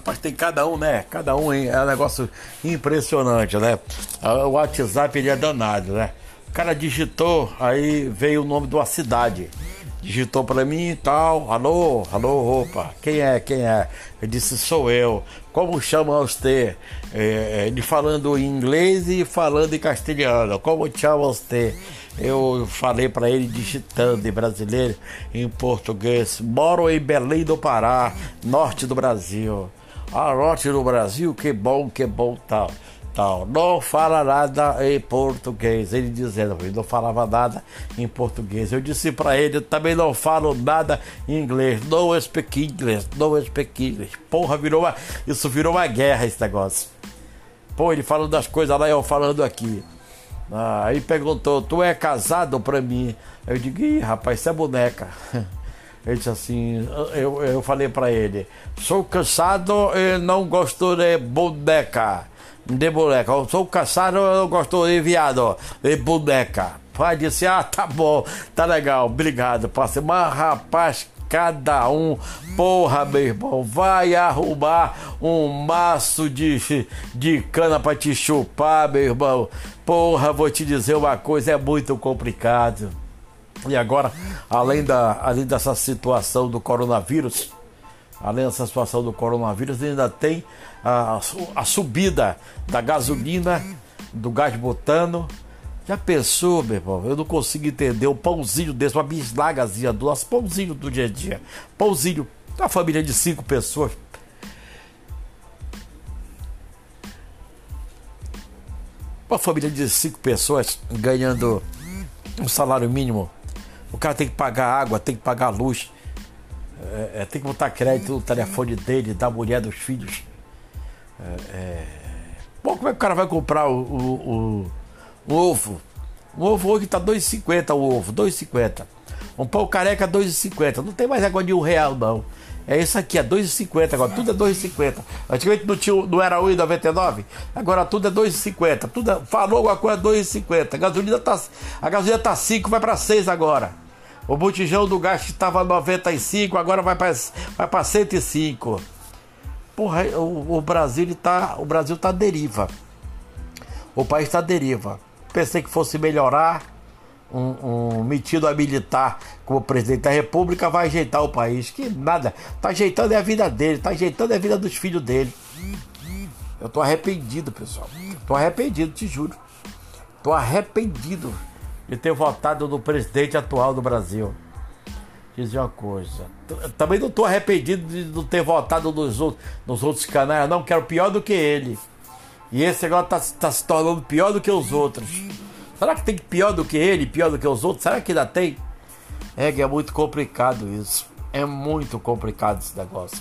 Rapaz, tem cada um, né? Cada um hein? é um negócio impressionante, né? O WhatsApp ele é danado, né? O cara digitou, aí veio o nome de uma cidade. Digitou para mim e tal, alô, alô, opa, quem é, quem é? Eu disse, sou eu. Como chama você? É, ele falando em inglês e falando em castelhano. Como chama você? Eu falei para ele digitando em brasileiro, em português. Moro em Belém do Pará, norte do Brasil. Ah, norte do Brasil, que bom, que bom tal. Não fala nada em português. Ele dizendo, ele não falava nada em português. Eu disse para ele, também não falo nada em inglês. No speak English, no speak English. Porra, virou uma, isso virou uma guerra esse negócio. Pô, ele falando das coisas lá e eu falando aqui. Ah, aí perguntou, tu é casado pra mim? Eu digo, ih, rapaz, isso é boneca. Ele disse assim, eu, eu falei para ele, sou casado e não gosto de boneca. De boneca. Eu sou casado e não gosto de viado. De boneca. Pai disse, ah, tá bom, tá legal, obrigado, parceiro. Mas rapaz, cada um. Porra, meu irmão, vai arrumar um maço de, de cana para te chupar, meu irmão. Porra, vou te dizer uma coisa, é muito complicado. E agora, além, da, além dessa situação do coronavírus, além dessa situação do coronavírus, ainda tem a, a subida da gasolina, do gás butano, já pensou, meu irmão? Eu não consigo entender um pãozinho desse, uma bisnagazinha do nosso pãozinho do dia a dia. Pãozinho, uma família de cinco pessoas. Uma família de cinco pessoas ganhando um salário mínimo. O cara tem que pagar água, tem que pagar luz, é, é, tem que botar crédito no telefone dele, da mulher, dos filhos. É, é... Bom, como é que o cara vai comprar o, o, o um ovo. Um ovo hoje tá 2,50 o ovo, 2,50. Um pão careca 2,50. Não tem mais negócio de um real, não. É isso aqui, é 2,50 agora, tudo é 2,50. Antigamente não, tinha, não era 1,99, agora tudo é 2,50. Tudo é, falou alguma coisa 2,50. A gasolina tá, a gasolina tá 5, vai para 6 agora. O botijão do gás estava 95, agora vai para vai para 105. Porra, o, o Brasil tá, o Brasil tá deriva. O país está deriva pensei que fosse melhorar. Um, um metido a militar como presidente da república vai ajeitar o país. Que nada, tá ajeitando é a vida dele, tá ajeitando é a vida dos filhos dele. Eu tô arrependido, pessoal. Tô arrependido, te juro. Tô arrependido de ter votado no presidente atual do Brasil. Dizer uma coisa. Também não tô arrependido de não ter votado nos outros, nos outros canais, não, quero pior do que ele. E esse agora está tá se tornando pior do que os outros. Será que tem pior do que ele, pior do que os outros? Será que ainda tem? É que é muito complicado isso. É muito complicado esse negócio.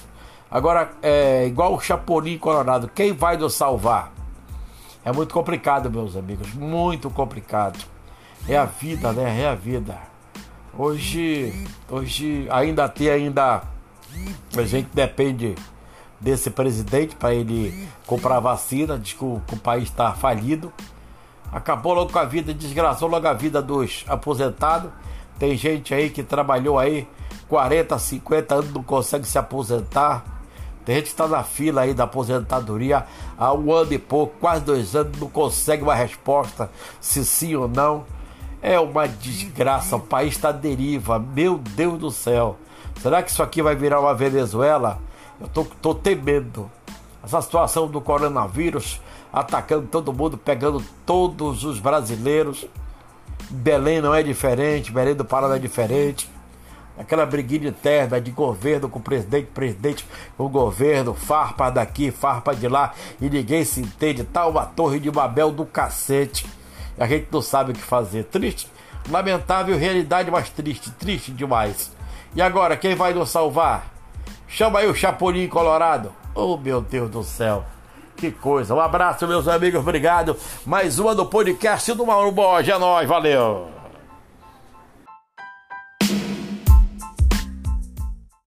Agora, é igual o Chapolin Colorado, quem vai nos salvar? É muito complicado, meus amigos, muito complicado. É a vida, né? É a vida. Hoje, hoje ainda tem ainda a gente depende desse presidente para ele comprar vacina, diz que o, que o país está falido. Acabou logo com a vida, desgraçou logo a vida dos aposentados. Tem gente aí que trabalhou aí 40, 50 anos, não consegue se aposentar. Tem gente que está na fila aí da aposentadoria há um ano e pouco, quase dois anos, não consegue uma resposta se sim ou não. É uma desgraça, o país está deriva, meu Deus do céu. Será que isso aqui vai virar uma Venezuela? Eu tô, tô temendo. Essa situação do coronavírus atacando todo mundo, pegando todos os brasileiros. Belém não é diferente, Belém do Pará não é diferente. Aquela briguinha interna de governo com presidente, presidente com governo, farpa daqui, farpa de lá, e ninguém se entende. Tá uma torre de Babel do cacete. A gente não sabe o que fazer. Triste, lamentável realidade, mas triste, triste demais. E agora, quem vai nos salvar? Chama aí o Chapolin Colorado. Oh, meu Deus do céu. Que coisa. Um abraço, meus amigos. Obrigado. Mais uma do podcast do Mauro Borges. É nóis. Valeu.